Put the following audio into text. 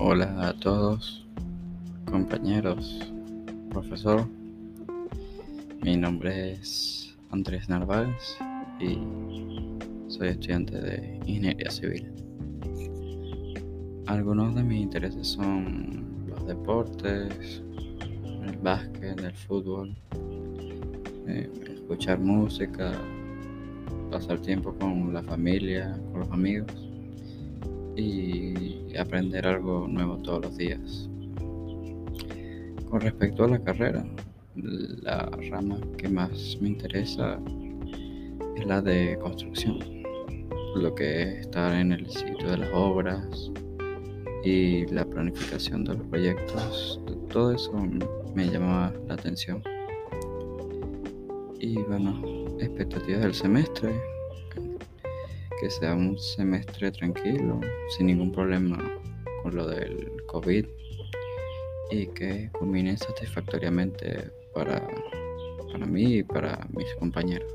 Hola a todos, compañeros, profesor. Mi nombre es Andrés Narváez y soy estudiante de Ingeniería Civil. Algunos de mis intereses son los deportes, el básquet, el fútbol, eh, escuchar música, pasar tiempo con la familia, con los amigos y aprender algo nuevo todos los días. Con respecto a la carrera, la rama que más me interesa es la de construcción, lo que es estar en el sitio de las obras y la planificación de los proyectos, todo eso me llama la atención. Y bueno, expectativas del semestre, que sea un semestre tranquilo, sin ningún problema con lo del COVID y que culmine satisfactoriamente para, para mí y para mis compañeros.